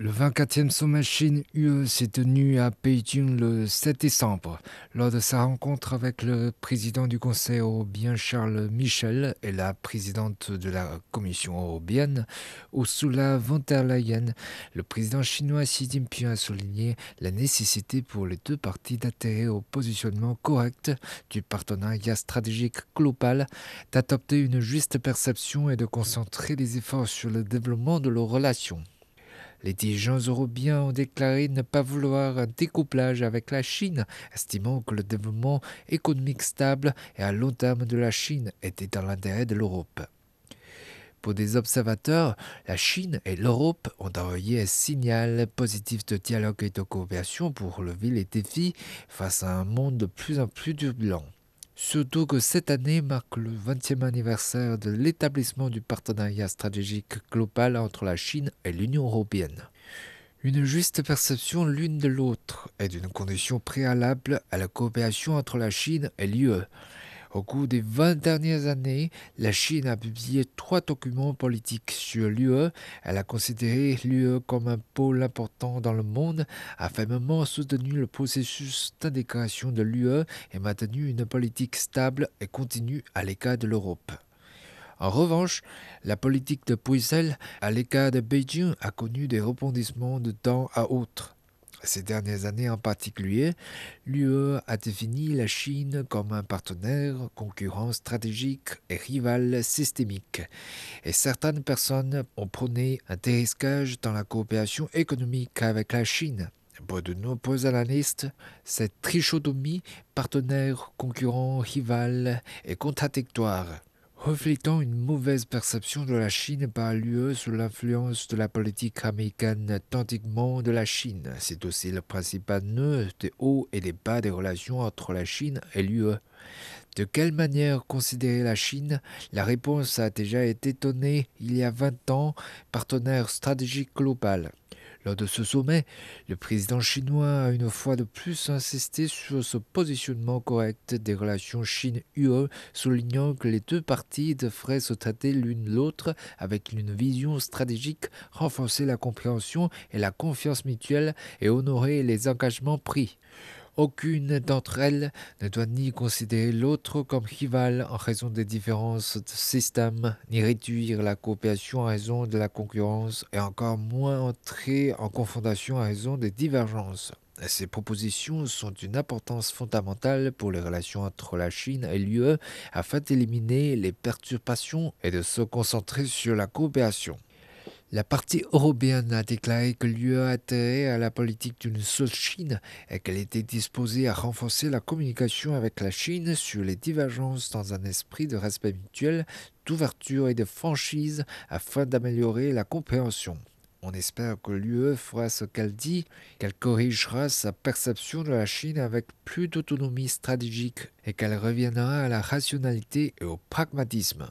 Le 24e sommet Chine-UE s'est tenu à Pékin le 7 décembre. Lors de sa rencontre avec le président du Conseil européen Charles Michel et la présidente de la Commission européenne Ursula von der Leyen, le président chinois Xi Jinping a souligné la nécessité pour les deux parties d'atterrir au positionnement correct du partenariat stratégique global, d'adopter une juste perception et de concentrer les efforts sur le développement de leurs relations. Les dirigeants européens ont déclaré ne pas vouloir un découplage avec la Chine, estimant que le développement économique stable et à long terme de la Chine était dans l'intérêt de l'Europe. Pour des observateurs, la Chine et l'Europe ont envoyé un signal positif de dialogue et de coopération pour relever les défis face à un monde de plus en plus turbulent. Surtout que cette année marque le 20e anniversaire de l'établissement du partenariat stratégique global entre la Chine et l'Union européenne. Une juste perception l'une de l'autre est une condition préalable à la coopération entre la Chine et l'UE. Au cours des 20 dernières années, la Chine a publié trois documents politiques sur l'UE. Elle a considéré l'UE comme un pôle important dans le monde, a fermement soutenu le processus d'intégration de l'UE et maintenu une politique stable et continue à l'écart de l'Europe. En revanche, la politique de Bruxelles à l'écart de Beijing a connu des rebondissements de temps à autre. Ces dernières années en particulier, l'UE a défini la Chine comme un partenaire, concurrent stratégique et rival systémique. Et certaines personnes ont prôné un dérisquage dans la coopération économique avec la Chine. Pour de nombreux analystes, cette trichotomie partenaire, concurrent, rival est contradictoire reflétant une mauvaise perception de la Chine par l'UE sous l'influence de la politique américaine tantiquement de la Chine. C'est aussi le principal nœud des hauts et des bas des relations entre la Chine et l'UE. De quelle manière considérer la Chine? La réponse a déjà été donnée il y a 20 ans, partenaire stratégique global. Lors de ce sommet, le président chinois a une fois de plus insisté sur ce positionnement correct des relations Chine-UE, soulignant que les deux parties devraient se traiter l'une l'autre avec une vision stratégique, renforcer la compréhension et la confiance mutuelle et honorer les engagements pris. Aucune d'entre elles ne doit ni considérer l'autre comme rival en raison des différences de système, ni réduire la coopération en raison de la concurrence, et encore moins entrer en confrontation en raison des divergences. Ces propositions sont d'une importance fondamentale pour les relations entre la Chine et l'UE afin d'éliminer les perturbations et de se concentrer sur la coopération. La partie européenne a déclaré que l'UE a à la politique d'une seule Chine et qu'elle était disposée à renforcer la communication avec la Chine sur les divergences dans un esprit de respect mutuel, d'ouverture et de franchise afin d'améliorer la compréhension. On espère que l'UE fera ce qu'elle dit, qu'elle corrigera sa perception de la Chine avec plus d'autonomie stratégique et qu'elle reviendra à la rationalité et au pragmatisme.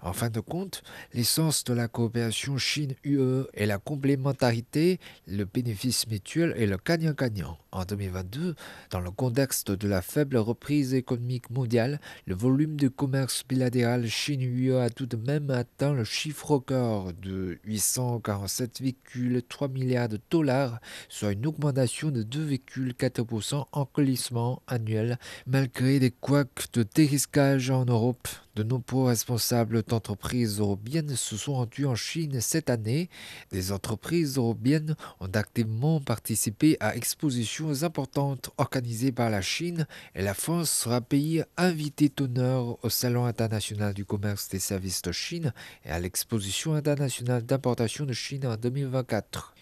En fin de compte, l'essence de la coopération Chine-UE est la complémentarité, le bénéfice mutuel et le gagnant-gagnant. En 2022, dans le contexte de la faible reprise économique mondiale, le volume du commerce bilatéral Chine-UE a tout de même atteint le chiffre record de 847,3 milliards de dollars, soit une augmentation de 2,4% en glissement annuel, malgré des couacs de dérisquage en Europe. De nombreux responsables d'entreprises européennes se sont rendus en Chine cette année. Des entreprises européennes ont activement participé à expositions importantes organisées par la Chine et la France sera pays invité d'honneur au Salon international du commerce des services de Chine et à l'exposition internationale d'importation de Chine en 2024.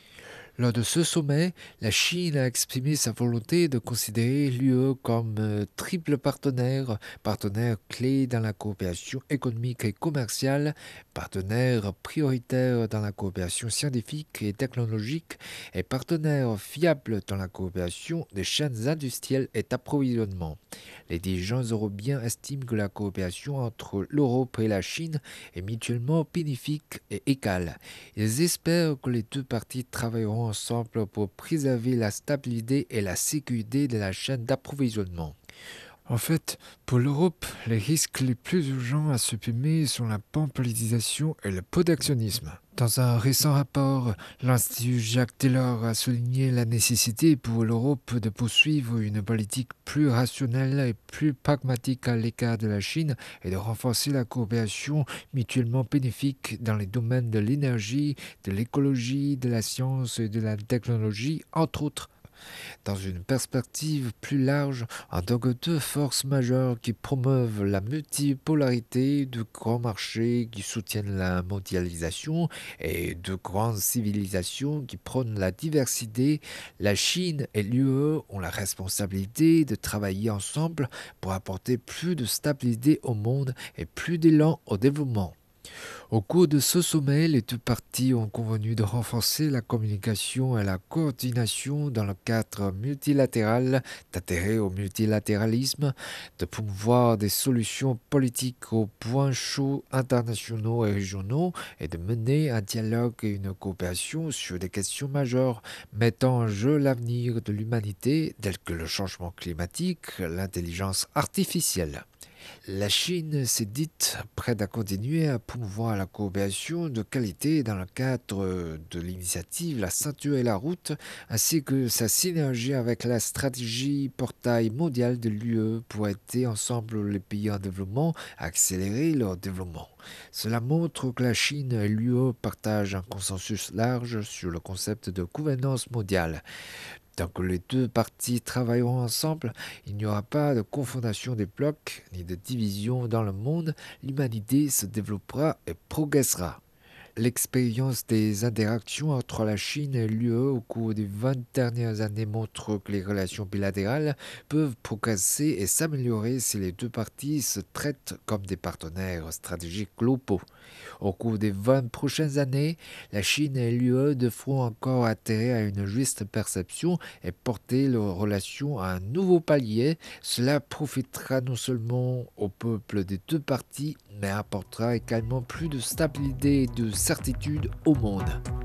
Lors de ce sommet, la Chine a exprimé sa volonté de considérer l'UE comme euh, triple partenaire, partenaire clé dans la coopération économique et commerciale, partenaire prioritaire dans la coopération scientifique et technologique et partenaire fiable dans la coopération des chaînes industrielles et d'approvisionnement. Les dirigeants européens estiment que la coopération entre l'Europe et la Chine est mutuellement bénéfique et égale. Ils espèrent que les deux parties travailleront ensemble pour préserver la stabilité et la sécurité de la chaîne d'approvisionnement. En fait, pour l'Europe, les risques les plus urgents à supprimer sont la pampolisation et le protectionnisme. Dans un récent rapport, l'Institut Jacques Taylor a souligné la nécessité pour l'Europe de poursuivre une politique plus rationnelle et plus pragmatique à l'écart de la Chine et de renforcer la coopération mutuellement bénéfique dans les domaines de l'énergie, de l'écologie, de la science et de la technologie, entre autres dans une perspective plus large en tant que deux forces majeures qui promeuvent la multipolarité de grands marchés qui soutiennent la mondialisation et de grandes civilisations qui prônent la diversité, la Chine et l'UE ont la responsabilité de travailler ensemble pour apporter plus de stabilité au monde et plus d'élan au développement. Au cours de ce sommet, les deux parties ont convenu de renforcer la communication et la coordination dans le cadre multilatéral, d'intérêt au multilatéralisme, de promouvoir des solutions politiques aux points chauds internationaux et régionaux et de mener un dialogue et une coopération sur des questions majeures mettant en jeu l'avenir de l'humanité telles que le changement climatique, l'intelligence artificielle. La Chine s'est dite prête à continuer à promouvoir la coopération de qualité dans le cadre de l'initiative La ceinture et la route, ainsi que sa synergie avec la stratégie portail mondial de l'UE pour aider ensemble les pays en développement à accélérer leur développement. Cela montre que la Chine et l'UE partagent un consensus large sur le concept de gouvernance mondiale. Tant que les deux parties travailleront ensemble, il n'y aura pas de confondation des blocs ni de division dans le monde, l'humanité se développera et progressera. L'expérience des interactions entre la Chine et l'UE au cours des 20 dernières années montre que les relations bilatérales peuvent progresser et s'améliorer si les deux parties se traitent comme des partenaires stratégiques globaux. Au cours des 20 prochaines années, la Chine et l'UE devront encore atterrir à une juste perception et porter leurs relations à un nouveau palier. Cela profitera non seulement au peuple des deux parties, mais apportera également plus de stabilité et de certitude au monde.